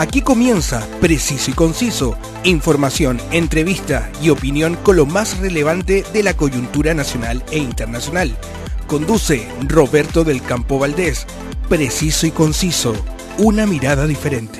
Aquí comienza Preciso y Conciso, información, entrevista y opinión con lo más relevante de la coyuntura nacional e internacional. Conduce Roberto del Campo Valdés. Preciso y Conciso, una mirada diferente.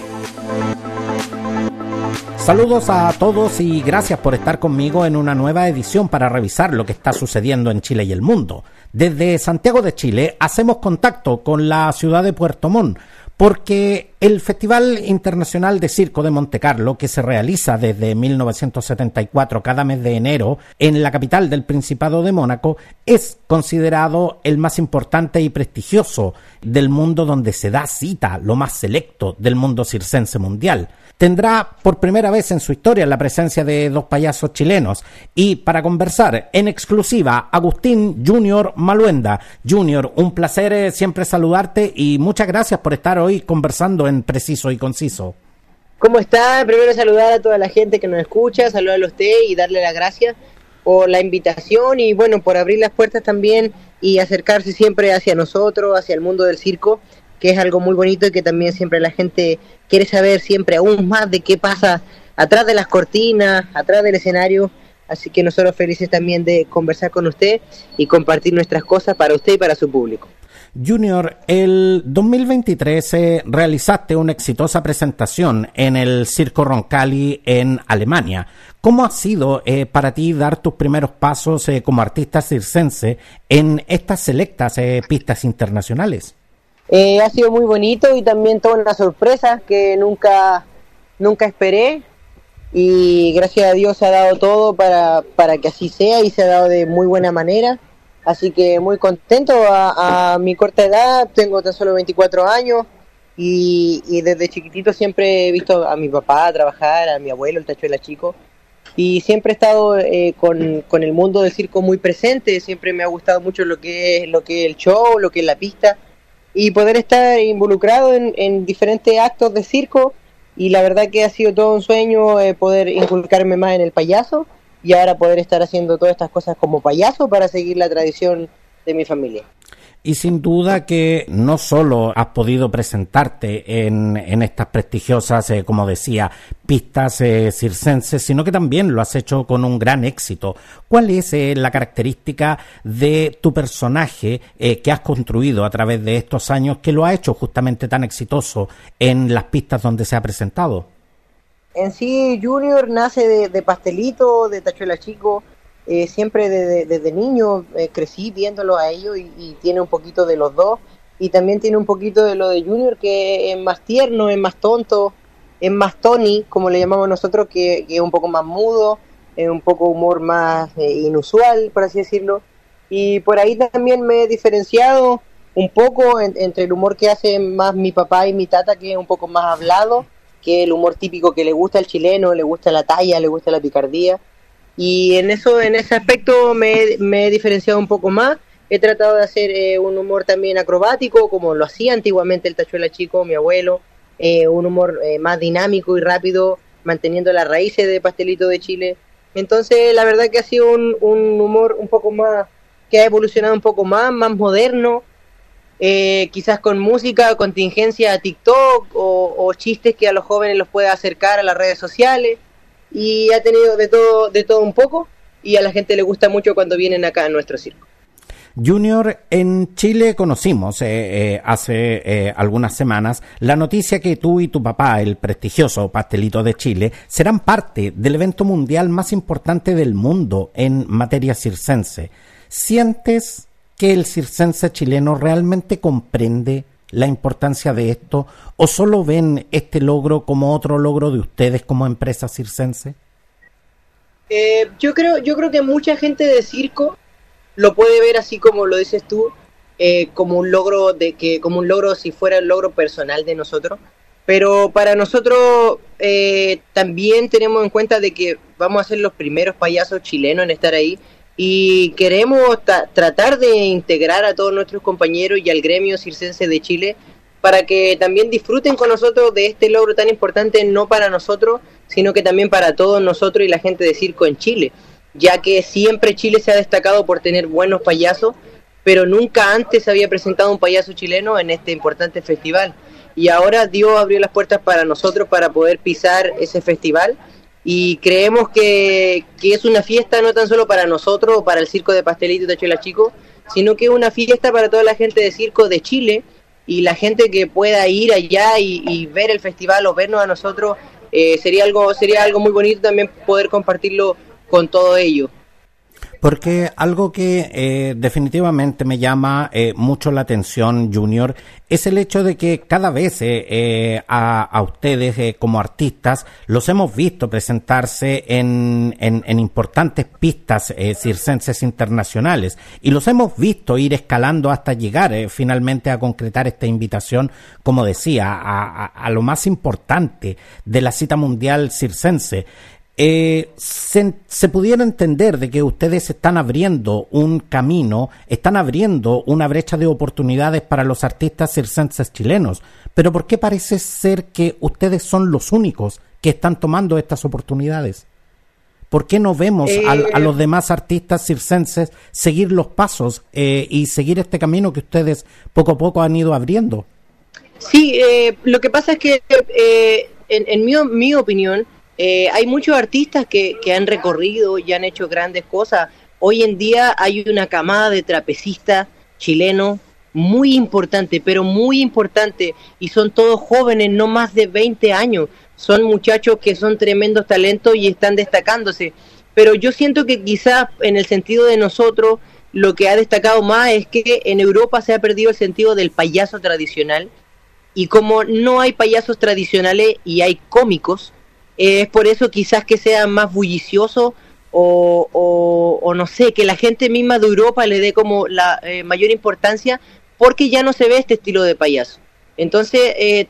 Saludos a todos y gracias por estar conmigo en una nueva edición para revisar lo que está sucediendo en Chile y el mundo. Desde Santiago de Chile hacemos contacto con la ciudad de Puerto Montt porque el Festival Internacional de Circo de Montecarlo, que se realiza desde 1974 cada mes de enero en la capital del Principado de Mónaco, es considerado el más importante y prestigioso del mundo donde se da cita lo más selecto del mundo circense mundial tendrá por primera vez en su historia la presencia de dos payasos chilenos. Y para conversar en exclusiva, Agustín Junior Maluenda. Junior, un placer eh, siempre saludarte y muchas gracias por estar hoy conversando Preciso y Conciso. ¿Cómo está? Primero saludar a toda la gente que nos escucha, saludarlo a usted y darle las gracias por la invitación y bueno, por abrir las puertas también y acercarse siempre hacia nosotros, hacia el mundo del circo que es algo muy bonito y que también siempre la gente quiere saber siempre aún más de qué pasa atrás de las cortinas, atrás del escenario. Así que nosotros felices también de conversar con usted y compartir nuestras cosas para usted y para su público. Junior, el 2023 eh, realizaste una exitosa presentación en el Circo Roncalli en Alemania. ¿Cómo ha sido eh, para ti dar tus primeros pasos eh, como artista circense en estas selectas pistas internacionales? Ha sido muy bonito y también toda una sorpresa que nunca, nunca esperé y gracias a Dios se ha dado todo para, para que así sea y se ha dado de muy buena manera. Así que muy contento a, mi corta edad, tengo tan solo 24 años y, y, desde chiquitito siempre he visto a mi papá trabajar, a mi abuelo, el tachuela chico, y siempre he estado eh, con, con, el mundo del circo muy presente, siempre me ha gustado mucho lo que es, lo que el show, lo que es la pista y poder estar involucrado en, diferentes actos de circo y la verdad que ha sido todo un sueño eh, poder inculcarme más en el payaso y ahora poder estar haciendo todas estas cosas como payaso para seguir la tradición de mi familia. Y sin duda que no solo has podido presentarte en, en estas prestigiosas, eh, como decía, pistas eh, circenses, sino que también lo has hecho con un gran éxito. ¿Cuál es eh, la característica de tu personaje que has construido a través de estos años que lo ha hecho justamente tan exitoso en las pistas donde se ha presentado? En sí, Junior nace de, pastelito, de tachuela chico, eh, siempre desde, niño eh, crecí viéndolo a ellos y, tiene un poquito de los dos y también tiene un poquito de lo de Junior que es más tierno, es más tonto, es más Tony, como le llamamos nosotros, que, es un poco más mudo, es un poco humor más eh, inusual, por así decirlo. Y por ahí también me he diferenciado un poco entre el humor que hacen más mi papá y mi tata, que es un poco más hablado, que el humor típico que le gusta al chileno, le gusta la talla, le gusta la picardía. Y en eso en ese aspecto me, he diferenciado un poco más. He tratado de hacer eh, un humor también acrobático como lo hacía antiguamente el tachuela chico mi abuelo eh, un humor eh, más dinámico y rápido manteniendo las raíces de pastelito de Chile. Entonces la verdad que ha sido un humor un poco más que ha evolucionado un poco más más moderno quizás con música, contingencia a TikTok o, o, chistes que a los jóvenes los pueda acercar a las redes sociales y ha tenido de todo, de todo un poco y a la gente le gusta mucho cuando vienen acá a nuestro circo. Junior, en Chile conocimos eh, eh, hace eh, algunas semanas la noticia que tú y tu papá, el prestigioso Pastelito de Chile, serán parte del evento mundial más importante del mundo en materia circense. ¿Sientes que el circense chileno realmente comprende la importancia de esto o solo ven este logro como otro logro de ustedes como empresa circense? Eh, yo creo yo creo que mucha gente de circo lo puede ver así como lo dices tú eh, como un logro de que como un logro si fuera el logro personal de nosotros pero para nosotros eh, también tenemos en cuenta de que vamos a ser los primeros payasos chilenos en estar ahí y queremos tratar de integrar a todos nuestros compañeros y al gremio circense de Chile para que también disfruten con nosotros de este logro tan importante, no para nosotros, sino que también para todos nosotros y la gente de circo en Chile, ya que siempre Chile se ha destacado por tener buenos payasos pero nunca antes había presentado un payaso chileno en este importante festival. Y ahora Dios abrió las puertas para nosotros para poder pisar ese festival y creemos que, que es una fiesta no tan solo para nosotros o para el Circo de Pastelito de Tachuela Chico, sino que es una fiesta para toda la gente de circo de Chile y la gente que pueda ir allá y, ver el festival o vernos a nosotros eh, sería algo sería algo muy bonito también poder compartirlo con todo ello. Porque algo que eh, definitivamente me llama eh, mucho la atención, Junior, es el hecho de que cada vez eh, a, ustedes como artistas los hemos visto presentarse en, en, importantes pistas circenses internacionales. Y los hemos visto ir escalando hasta llegar finalmente a concretar esta invitación, como decía, a, a lo más importante de la cita mundial circense eh, se, pudiera entender de que ustedes están abriendo un camino, están abriendo una brecha de oportunidades para los artistas circenses chilenos, pero ¿por qué parece ser que ustedes son los únicos que están tomando estas oportunidades? ¿Por qué no vemos a, eh, los demás artistas circenses seguir los pasos eh, y seguir este camino que ustedes poco a poco han ido abriendo? Sí, lo que pasa es que en, en mi, mi opinión, eh, hay muchos artistas que, que han recorrido y han hecho grandes cosas. Hoy en día hay una camada de trapecistas chilenos muy importante, pero muy importante, y son todos jóvenes, no más de 20 años. Son muchachos que son tremendos talentos y están destacándose. Pero yo siento que quizás en el sentido de nosotros, lo que ha destacado más es que en Europa se ha perdido el sentido del payaso tradicional. Y como no hay payasos tradicionales y hay cómicos, es por eso quizás que sea más bullicioso o, o, no sé, que la gente misma de Europa le dé como la eh, mayor importancia porque ya no se ve este estilo de payaso. Entonces, eh,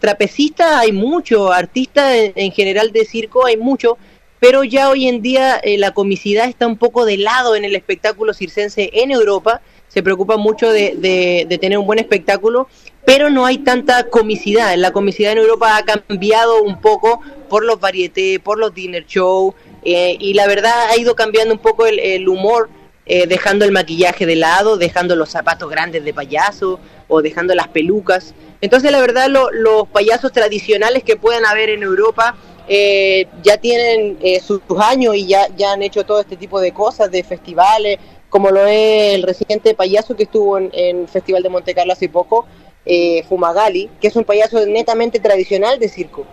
hay mucho, artistas en, general de circo hay mucho, pero ya hoy en día eh, la comicidad está un poco de lado en el espectáculo circense en Europa, se preocupa mucho de, de tener un buen espectáculo pero no hay tanta comicidad. La comicidad en Europa ha cambiado un poco por los varietés, por los dinner show, eh, y la verdad ha ido cambiando un poco el, humor, eh, dejando el maquillaje de lado, dejando los zapatos grandes de payaso o dejando las pelucas. Entonces la verdad los payasos tradicionales que puedan haber en Europa eh, ya tienen sus años y ya, ya han hecho todo este tipo de cosas, de festivales, como lo es el reciente payaso que estuvo en, en el Festival de Monte Carlo hace poco, eh, Fumagalli, que es un payaso netamente tradicional de circo,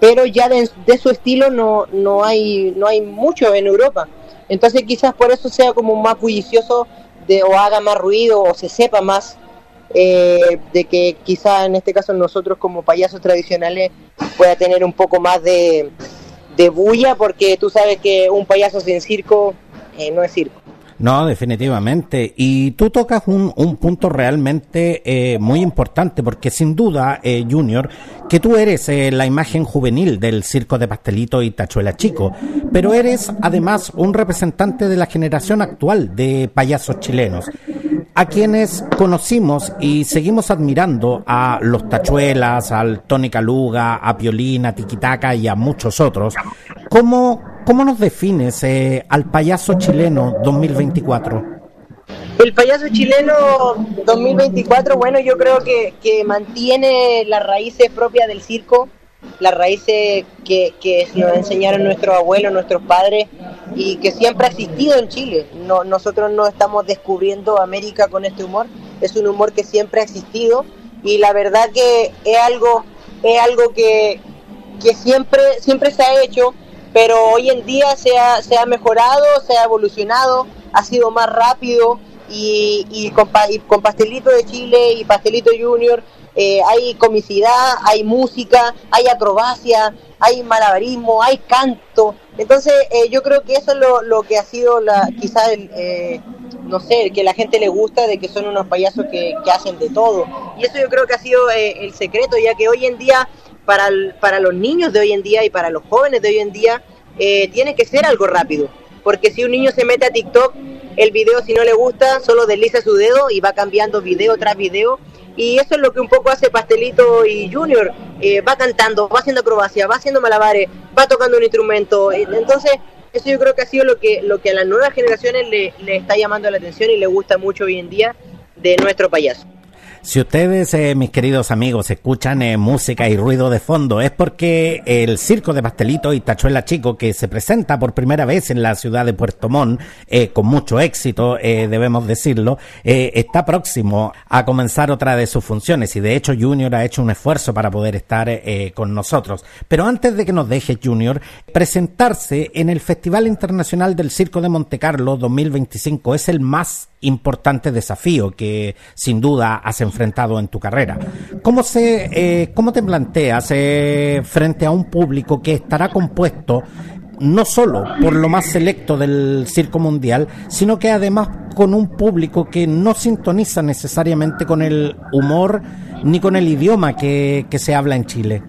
pero ya de, su estilo no, no, hay, no hay mucho en Europa. Entonces quizás por eso sea como más bullicioso de, o haga más ruido o se sepa más eh, de que quizás en este caso nosotros como payasos tradicionales pueda tener un poco más de, de bulla porque tú sabes que un payaso sin circo eh, no es circo. No, definitivamente. Y tú tocas un, un punto realmente eh, muy importante, porque sin duda, eh, Junior, que tú eres eh, la imagen juvenil del circo de pastelito y tachuela chico, pero eres además un representante de la generación actual de payasos chilenos a quienes conocimos y seguimos admirando a los Tachuelas, al Tony Caluga, a Piolina, a Tiquitaca y a muchos otros, ¿cómo, cómo nos defines eh, al payaso chileno 2024? El payaso chileno 2024, bueno, yo creo que, que mantiene las raíces propias del circo, las raíces que, que nos enseñaron nuestros abuelos, nuestros padres y que siempre ha existido en Chile. No, nosotros no estamos descubriendo América con este humor, es un humor que siempre ha existido y la verdad que es algo, es algo que, que siempre, siempre se ha hecho, pero hoy en día se ha, se ha mejorado, se ha evolucionado, ha sido más rápido y, y, con, y con Pastelito de Chile y Pastelito Junior eh, hay comicidad, hay música, hay acrobacia, hay malabarismo, hay canto. Entonces eh, yo creo que eso es lo, lo que ha sido la, quizás el, eh, no sé, que la gente le gusta de que son unos payasos que, que hacen de todo. Y eso yo creo que ha sido el secreto, ya que hoy en día, para, para los niños de hoy en día y para los jóvenes de hoy en día, tiene que ser algo rápido. Porque si un niño se mete a TikTok, el video si no le gusta, solo desliza su dedo y va cambiando video tras video y eso es lo que un poco hace Pastelito y Junior. Eh, va cantando, va haciendo acrobacia, va haciendo malabares, va tocando un instrumento. Eh, entonces, eso yo creo que ha sido lo que, lo que a las nuevas generaciones le, le está llamando la atención y le gusta mucho hoy en día de nuestro payaso. Si ustedes, eh, mis queridos amigos, escuchan eh, música y ruido de fondo, es porque el Circo de Pastelito y Tachuela Chico, que se presenta por primera vez en la ciudad de Puerto Montt, eh, con mucho éxito, debemos decirlo, está próximo a comenzar otra de sus funciones y de hecho Junior ha hecho un esfuerzo para poder estar con nosotros. Pero antes de que nos deje Junior, presentarse en el Festival Internacional del Circo de Montecarlo 2025 es el más importante desafío que sin duda has enfrentado en tu carrera. ¿Cómo, se, eh, cómo te planteas eh, frente a un público que estará compuesto no solo por lo más selecto del circo mundial, sino que además con un público que no sintoniza necesariamente con el humor ni con el idioma que, se habla en Chile?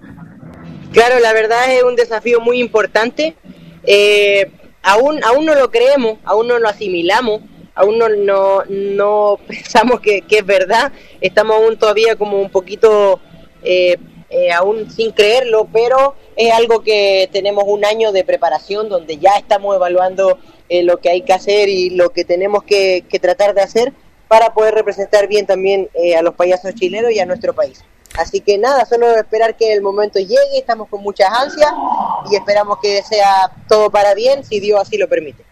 Claro, la verdad es un desafío muy importante. Eh, aún, aún no lo creemos, aún no lo asimilamos aún no, no, pensamos que, es verdad, estamos aún todavía como un poquito eh, eh, aún sin creerlo, pero es algo que tenemos un año de preparación donde ya estamos evaluando eh, lo que hay que hacer y lo que tenemos que, tratar de hacer para poder representar bien también a los payasos chilenos y a nuestro país. Así que nada, solo esperar que el momento llegue, estamos con muchas ansias y esperamos que sea todo para bien, si Dios así lo permite.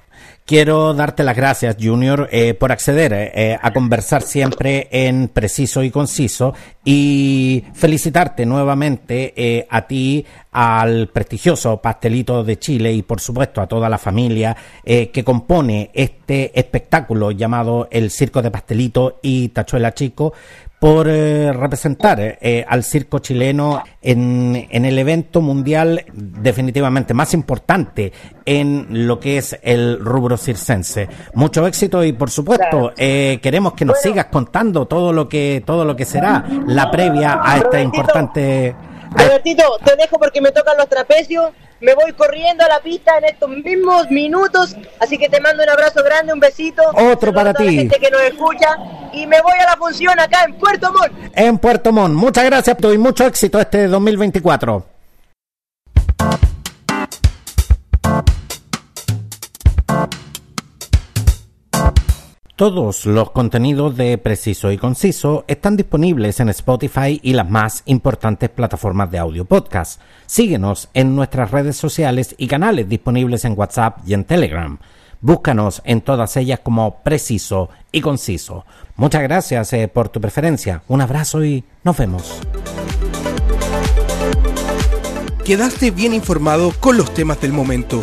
Quiero darte las gracias, Junior, eh, por acceder eh, a conversar siempre en preciso y conciso y felicitarte nuevamente eh, a ti, al prestigioso Pastelito de Chile y por supuesto a toda la familia que compone este espectáculo llamado El Circo de Pastelito y Tachuela Chico por eh, representar eh, al circo chileno en, en, el evento mundial definitivamente más importante en lo que es el rubro circense. Mucho éxito y por supuesto eh, queremos que nos sigas contando todo lo que todo lo que será la previa a este importante. Robertito, te dejo porque me tocan los trapecios me voy corriendo a la pista en estos mismos minutos. Así que te mando un abrazo grande, un besito. Otro para ti. La gente que nos escucha. Y me voy a la función acá en Puerto Montt. En Puerto Montt. Muchas gracias y mucho éxito este 2024. Todos los contenidos de Preciso y Conciso están disponibles en Spotify y las más importantes plataformas de audio podcast. Síguenos en nuestras redes sociales y canales disponibles en WhatsApp y en Telegram. Búscanos en todas ellas como Preciso y Conciso. Muchas gracias eh, por tu preferencia. Un abrazo y nos vemos. Quedaste bien informado con los temas del momento